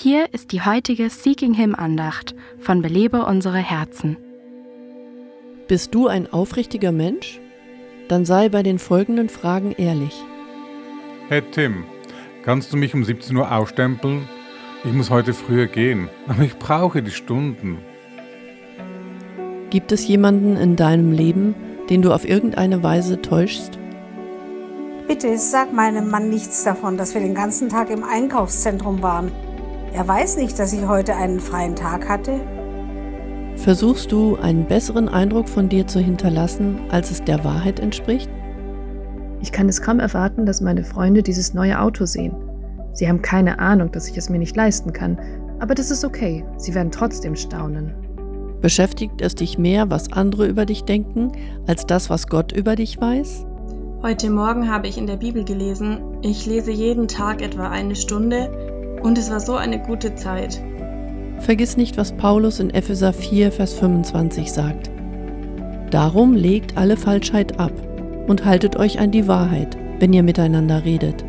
Hier ist die heutige Seeking Him Andacht von Belebe unsere Herzen. Bist du ein aufrichtiger Mensch? Dann sei bei den folgenden Fragen ehrlich. Hey Tim, kannst du mich um 17 Uhr ausstempeln? Ich muss heute früher gehen, aber ich brauche die Stunden. Gibt es jemanden in deinem Leben, den du auf irgendeine Weise täuschst? Bitte sag meinem Mann nichts davon, dass wir den ganzen Tag im Einkaufszentrum waren. Er weiß nicht, dass ich heute einen freien Tag hatte. Versuchst du, einen besseren Eindruck von dir zu hinterlassen, als es der Wahrheit entspricht? Ich kann es kaum erwarten, dass meine Freunde dieses neue Auto sehen. Sie haben keine Ahnung, dass ich es mir nicht leisten kann, aber das ist okay, sie werden trotzdem staunen. Beschäftigt es dich mehr, was andere über dich denken, als das, was Gott über dich weiß? Heute Morgen habe ich in der Bibel gelesen, ich lese jeden Tag etwa eine Stunde und es war so eine gute Zeit. Vergiss nicht, was Paulus in Epheser 4, Vers 25 sagt. Darum legt alle Falschheit ab und haltet euch an die Wahrheit, wenn ihr miteinander redet.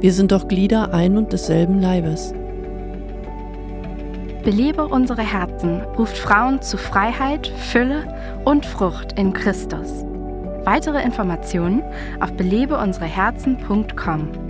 Wir sind doch Glieder ein und desselben Leibes. Belebe unsere Herzen ruft Frauen zu Freiheit, Fülle und Frucht in Christus. Weitere Informationen auf belebeunsereherzen.com.